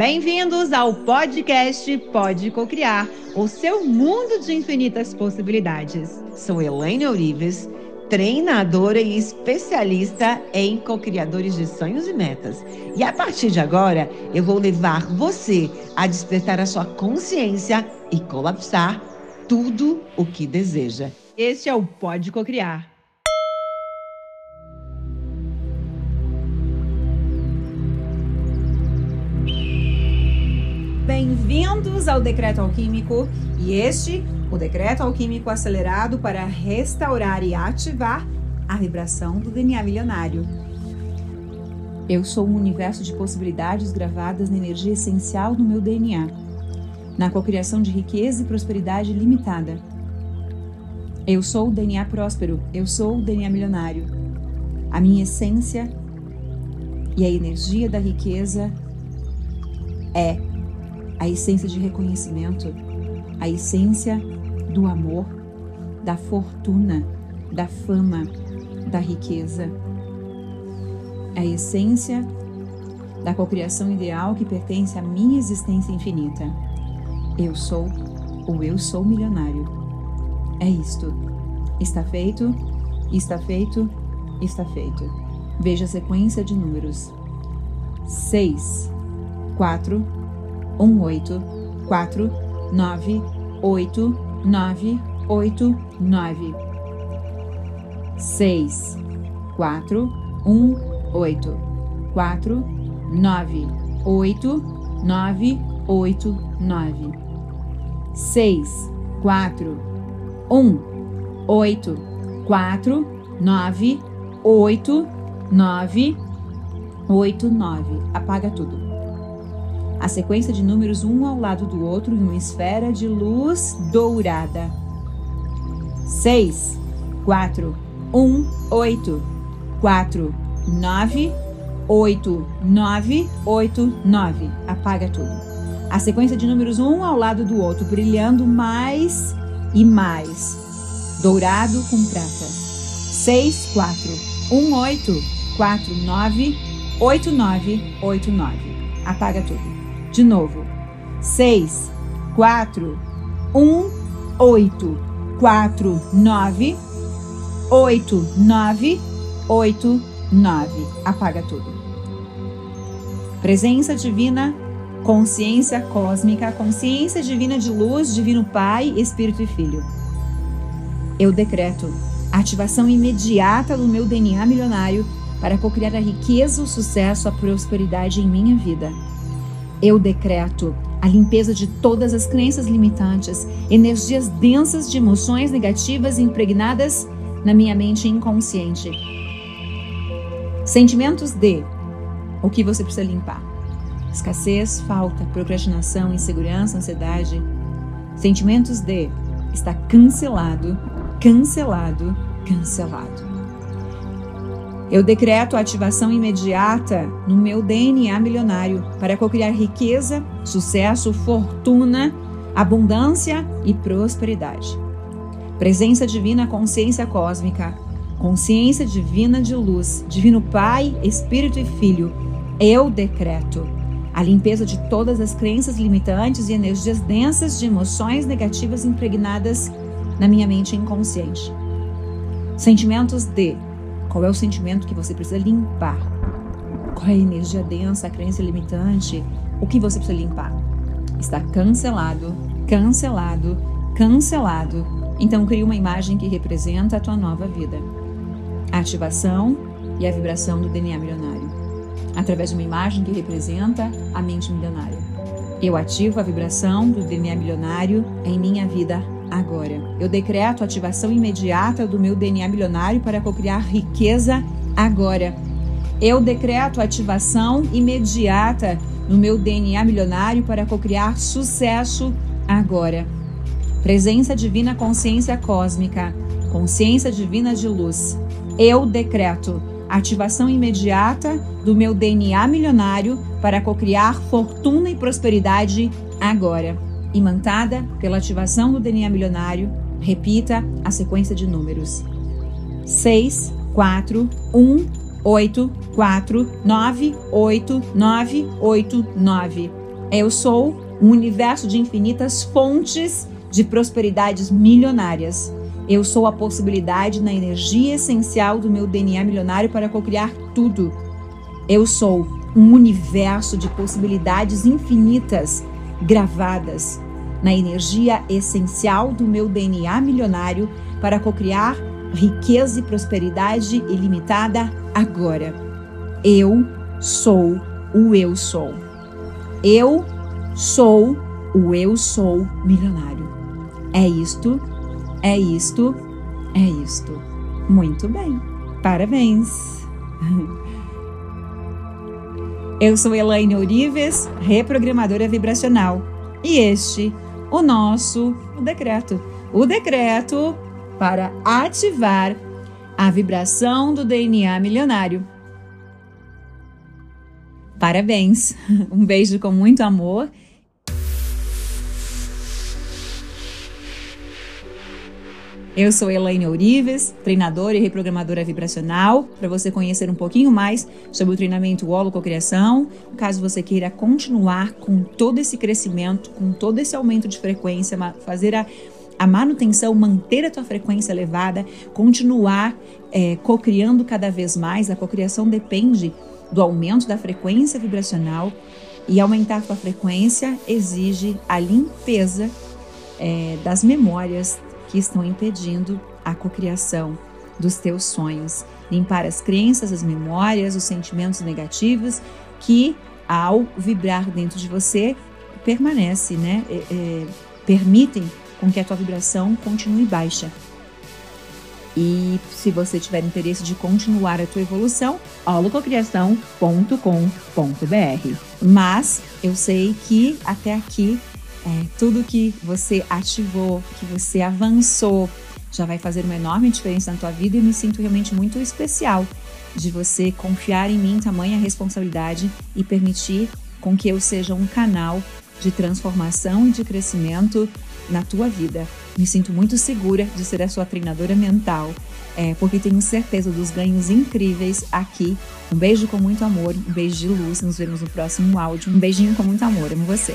Bem-vindos ao podcast Pode Cocriar, o seu mundo de infinitas possibilidades. Sou Elaine Orives, treinadora e especialista em cocriadores de sonhos e metas. E a partir de agora, eu vou levar você a despertar a sua consciência e colapsar tudo o que deseja. Este é o Pode Cocriar. Bem-vindos ao Decreto Alquímico e este, o Decreto Alquímico acelerado para restaurar e ativar a vibração do DNA milionário. Eu sou um universo de possibilidades gravadas na energia essencial do meu DNA, na cocriação de riqueza e prosperidade limitada. Eu sou o DNA próspero, eu sou o DNA milionário. A minha essência e a energia da riqueza é a essência de reconhecimento, a essência do amor, da fortuna, da fama, da riqueza. A essência da cocriação ideal que pertence à minha existência infinita. Eu sou ou eu sou milionário. É isto. Está feito, está feito, está feito. Veja a sequência de números: 6, 4, um oito quatro nove oito nove oito nove. Seis quatro um oito. Quatro nove oito nove oito nove. Seis quatro um oito. Quatro nove oito nove. Oito nove. Apaga tudo a sequência de números um ao lado do outro em uma esfera de luz dourada. 6, 4, 1, 8, 4, 9, 8, 9, 8, 9. Apaga tudo. A sequência de números um ao lado do outro, brilhando mais e mais. Dourado com prata. 6, 4, 1, 8, 4, 9, 8, 9, 8, 9. Apaga tudo. De novo. 6, 4, 1, 8, 4, 9, 8, 9, 8, 9. Apaga tudo. Presença divina, consciência cósmica, consciência divina de luz, divino Pai, Espírito e Filho. Eu decreto ativação imediata do meu DNA milionário para cocriar a riqueza, o sucesso, a prosperidade em minha vida eu decreto a limpeza de todas as crenças limitantes, energias densas de emoções negativas impregnadas na minha mente inconsciente. Sentimentos de o que você precisa limpar: escassez, falta, procrastinação, insegurança, ansiedade. Sentimentos de está cancelado, cancelado, cancelado. Eu decreto a ativação imediata no meu DNA milionário para cocriar riqueza, sucesso, fortuna, abundância e prosperidade. Presença divina, consciência cósmica, consciência divina de luz, divino Pai, Espírito e Filho. Eu decreto a limpeza de todas as crenças limitantes e energias densas de emoções negativas impregnadas na minha mente inconsciente. Sentimentos de qual é o sentimento que você precisa limpar? Qual é a energia densa, a crença limitante? O que você precisa limpar? Está cancelado, cancelado, cancelado. Então crie uma imagem que representa a tua nova vida. A ativação e a vibração do DNA milionário. Através de uma imagem que representa a mente milionária. Eu ativo a vibração do DNA milionário em minha vida agora. Eu decreto a ativação imediata do meu DNA milionário para cocriar riqueza agora. Eu decreto a ativação imediata no meu DNA milionário para cocriar sucesso agora. Presença divina, consciência cósmica, consciência divina de luz. Eu decreto ativação imediata do meu DNA milionário para cocriar fortuna e prosperidade agora imantada pela ativação do DNA milionário, repita a sequência de números: 6, 4, 1, 8, 4, 9, 8, 9, 8, 9. Eu sou um universo de infinitas fontes de prosperidades milionárias. Eu sou a possibilidade na energia essencial do meu DNA milionário para cocriar tudo. Eu sou um universo de possibilidades infinitas gravadas na energia essencial do meu DNA milionário para cocriar riqueza e prosperidade ilimitada agora. Eu sou o eu sou. Eu sou o eu sou milionário. É isto, é isto, é isto. Muito bem. Parabéns. Eu sou Elaine Ourives, reprogramadora vibracional. E este, o nosso decreto. O decreto para ativar a vibração do DNA milionário. Parabéns! Um beijo com muito amor Eu sou Elaine Ourives, treinadora e reprogramadora vibracional, para você conhecer um pouquinho mais sobre o treinamento Holococriação, caso você queira continuar com todo esse crescimento, com todo esse aumento de frequência, fazer a, a manutenção, manter a tua frequência elevada, continuar é, cocriando cada vez mais. A cocriação depende do aumento da frequência vibracional e aumentar a tua frequência exige a limpeza é, das memórias que estão impedindo a cocriação dos teus sonhos. Limpar as crenças, as memórias, os sentimentos negativos que, ao vibrar dentro de você, permanece, né? É, é, permitem com que a tua vibração continue baixa. E se você tiver interesse de continuar a tua evolução, holococriação.com.br. Mas eu sei que até aqui é, tudo que você ativou, que você avançou, já vai fazer uma enorme diferença na tua vida e me sinto realmente muito especial de você confiar em mim tamanha responsabilidade e permitir com que eu seja um canal de transformação e de crescimento na tua vida. Me sinto muito segura de ser a sua treinadora mental, é, porque tenho certeza dos ganhos incríveis aqui. Um beijo com muito amor, um beijo de luz. Nos vemos no próximo áudio. Um beijinho com muito amor. Amo você.